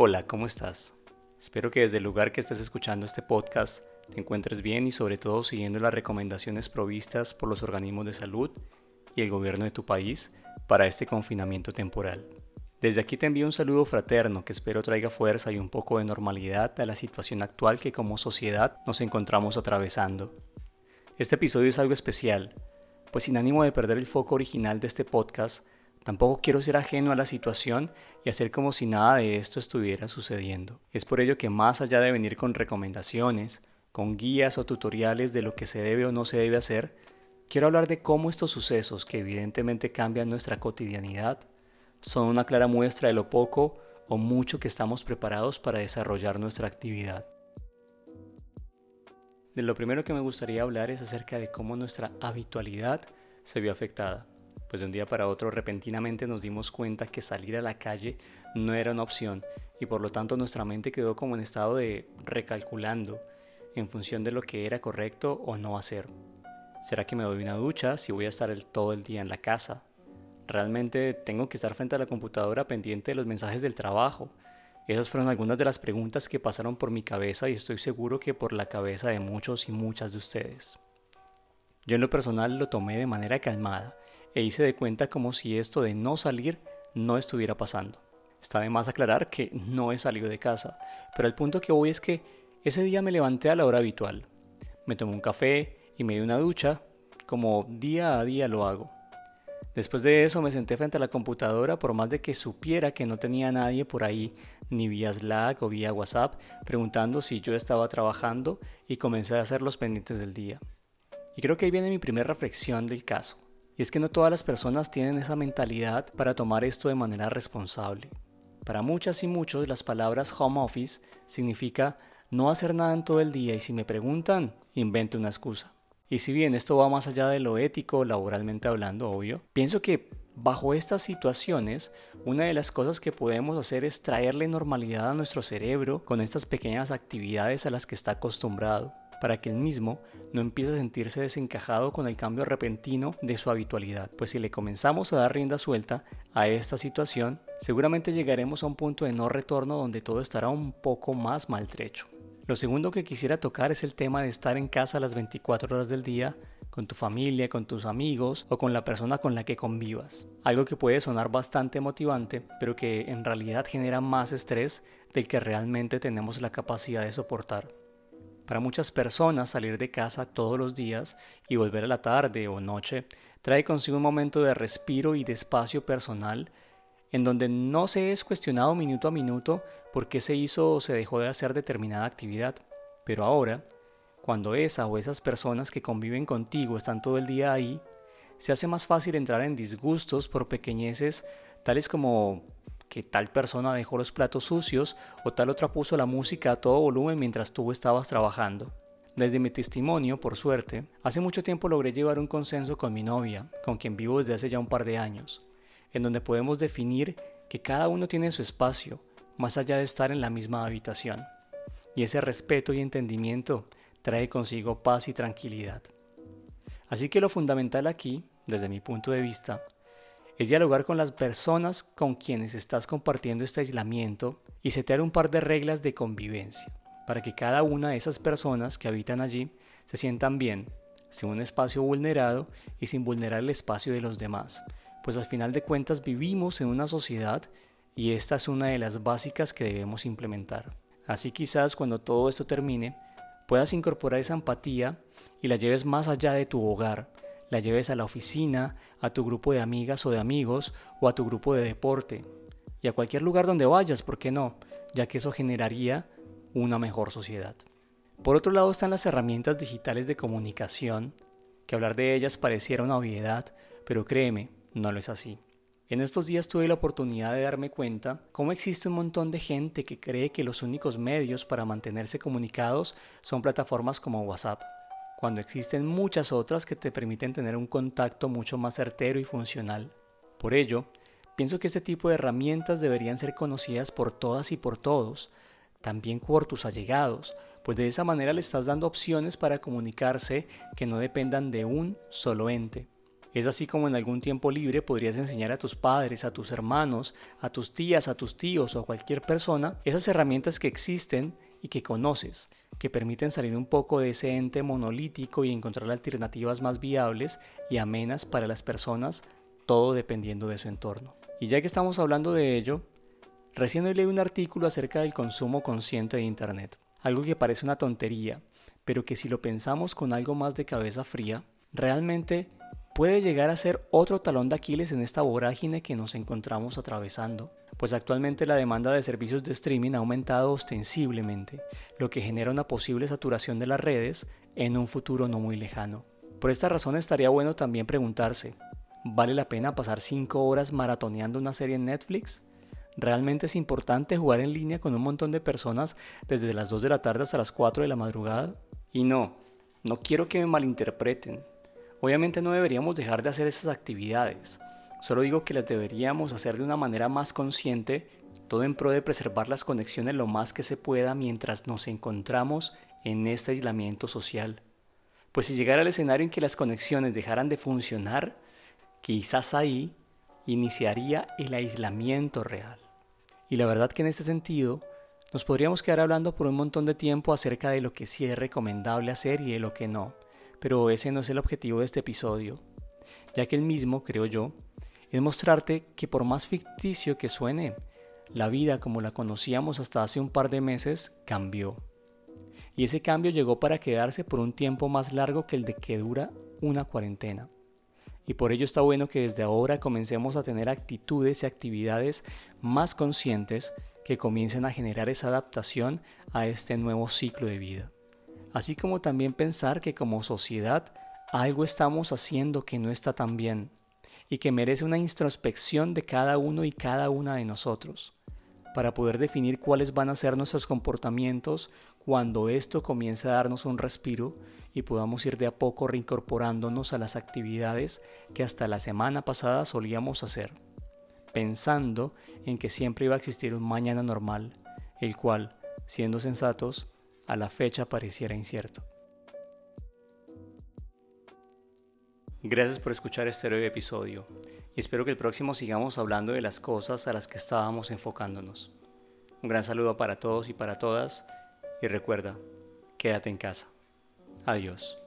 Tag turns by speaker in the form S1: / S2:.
S1: Hola, ¿cómo estás? Espero que desde el lugar que estés escuchando este podcast te encuentres bien y sobre todo siguiendo las recomendaciones provistas por los organismos de salud y el gobierno de tu país para este confinamiento temporal. Desde aquí te envío un saludo fraterno que espero traiga fuerza y un poco de normalidad a la situación actual que como sociedad nos encontramos atravesando. Este episodio es algo especial, pues sin ánimo de perder el foco original de este podcast, tampoco quiero ser ajeno a la situación y hacer como si nada de esto estuviera sucediendo. Es por ello que más allá de venir con recomendaciones, con guías o tutoriales de lo que se debe o no se debe hacer, quiero hablar de cómo estos sucesos que evidentemente cambian nuestra cotidianidad son una clara muestra de lo poco o mucho que estamos preparados para desarrollar nuestra actividad. De lo primero que me gustaría hablar es acerca de cómo nuestra habitualidad se vio afectada, pues de un día para otro repentinamente nos dimos cuenta que salir a la calle no era una opción y por lo tanto nuestra mente quedó como en estado de recalculando en función de lo que era correcto o no hacer. ¿Será que me doy una ducha si voy a estar todo el día en la casa? ¿Realmente tengo que estar frente a la computadora pendiente de los mensajes del trabajo? Esas fueron algunas de las preguntas que pasaron por mi cabeza y estoy seguro que por la cabeza de muchos y muchas de ustedes. Yo en lo personal lo tomé de manera calmada e hice de cuenta como si esto de no salir no estuviera pasando. Está de más aclarar que no he salido de casa, pero el punto que voy es que ese día me levanté a la hora habitual. Me tomé un café y me di una ducha, como día a día lo hago. Después de eso me senté frente a la computadora por más de que supiera que no tenía nadie por ahí, ni vía Slack o vía WhatsApp, preguntando si yo estaba trabajando y comencé a hacer los pendientes del día. Y creo que ahí viene mi primera reflexión del caso. Y es que no todas las personas tienen esa mentalidad para tomar esto de manera responsable. Para muchas y muchos las palabras home office significa no hacer nada en todo el día y si me preguntan, invente una excusa. Y si bien esto va más allá de lo ético, laboralmente hablando, obvio, pienso que bajo estas situaciones, una de las cosas que podemos hacer es traerle normalidad a nuestro cerebro con estas pequeñas actividades a las que está acostumbrado, para que el mismo no empiece a sentirse desencajado con el cambio repentino de su habitualidad. Pues si le comenzamos a dar rienda suelta a esta situación, seguramente llegaremos a un punto de no retorno donde todo estará un poco más maltrecho. Lo segundo que quisiera tocar es el tema de estar en casa las 24 horas del día con tu familia, con tus amigos o con la persona con la que convivas. Algo que puede sonar bastante motivante, pero que en realidad genera más estrés del que realmente tenemos la capacidad de soportar. Para muchas personas salir de casa todos los días y volver a la tarde o noche trae consigo un momento de respiro y de espacio personal en donde no se es cuestionado minuto a minuto por qué se hizo o se dejó de hacer determinada actividad. Pero ahora, cuando esa o esas personas que conviven contigo están todo el día ahí, se hace más fácil entrar en disgustos por pequeñeces tales como que tal persona dejó los platos sucios o tal otra puso la música a todo volumen mientras tú estabas trabajando. Desde mi testimonio, por suerte, hace mucho tiempo logré llevar un consenso con mi novia, con quien vivo desde hace ya un par de años en donde podemos definir que cada uno tiene su espacio, más allá de estar en la misma habitación. Y ese respeto y entendimiento trae consigo paz y tranquilidad. Así que lo fundamental aquí, desde mi punto de vista, es dialogar con las personas con quienes estás compartiendo este aislamiento y setear un par de reglas de convivencia, para que cada una de esas personas que habitan allí se sientan bien, sin un espacio vulnerado y sin vulnerar el espacio de los demás, pues al final de cuentas vivimos en una sociedad y esta es una de las básicas que debemos implementar. Así quizás cuando todo esto termine, puedas incorporar esa empatía y la lleves más allá de tu hogar, la lleves a la oficina, a tu grupo de amigas o de amigos o a tu grupo de deporte y a cualquier lugar donde vayas, ¿por qué no? Ya que eso generaría una mejor sociedad. Por otro lado están las herramientas digitales de comunicación, que hablar de ellas pareciera una obviedad, pero créeme, no lo es así. En estos días tuve la oportunidad de darme cuenta cómo existe un montón de gente que cree que los únicos medios para mantenerse comunicados son plataformas como WhatsApp, cuando existen muchas otras que te permiten tener un contacto mucho más certero y funcional. Por ello, pienso que este tipo de herramientas deberían ser conocidas por todas y por todos, también por tus allegados, pues de esa manera le estás dando opciones para comunicarse que no dependan de un solo ente. Es así como en algún tiempo libre podrías enseñar a tus padres, a tus hermanos, a tus tías, a tus tíos o a cualquier persona esas herramientas que existen y que conoces, que permiten salir un poco de ese ente monolítico y encontrar alternativas más viables y amenas para las personas, todo dependiendo de su entorno. Y ya que estamos hablando de ello, recién hoy leí un artículo acerca del consumo consciente de Internet, algo que parece una tontería, pero que si lo pensamos con algo más de cabeza fría, realmente puede llegar a ser otro talón de Aquiles en esta vorágine que nos encontramos atravesando, pues actualmente la demanda de servicios de streaming ha aumentado ostensiblemente, lo que genera una posible saturación de las redes en un futuro no muy lejano. Por esta razón estaría bueno también preguntarse, ¿vale la pena pasar 5 horas maratoneando una serie en Netflix? ¿Realmente es importante jugar en línea con un montón de personas desde las 2 de la tarde hasta las 4 de la madrugada? Y no, no quiero que me malinterpreten. Obviamente no deberíamos dejar de hacer esas actividades. Solo digo que las deberíamos hacer de una manera más consciente, todo en pro de preservar las conexiones lo más que se pueda mientras nos encontramos en este aislamiento social. Pues si llegara al escenario en que las conexiones dejaran de funcionar, quizás ahí iniciaría el aislamiento real. Y la verdad que en este sentido, nos podríamos quedar hablando por un montón de tiempo acerca de lo que sí es recomendable hacer y de lo que no pero ese no es el objetivo de este episodio, ya que el mismo, creo yo, es mostrarte que por más ficticio que suene, la vida como la conocíamos hasta hace un par de meses cambió. Y ese cambio llegó para quedarse por un tiempo más largo que el de que dura una cuarentena. Y por ello está bueno que desde ahora comencemos a tener actitudes y actividades más conscientes que comiencen a generar esa adaptación a este nuevo ciclo de vida así como también pensar que como sociedad algo estamos haciendo que no está tan bien y que merece una introspección de cada uno y cada una de nosotros, para poder definir cuáles van a ser nuestros comportamientos cuando esto comience a darnos un respiro y podamos ir de a poco reincorporándonos a las actividades que hasta la semana pasada solíamos hacer, pensando en que siempre iba a existir un mañana normal, el cual, siendo sensatos, a la fecha pareciera incierto. Gracias por escuchar este breve episodio y espero que el próximo sigamos hablando de las cosas a las que estábamos enfocándonos. Un gran saludo para todos y para todas y recuerda, quédate en casa. Adiós.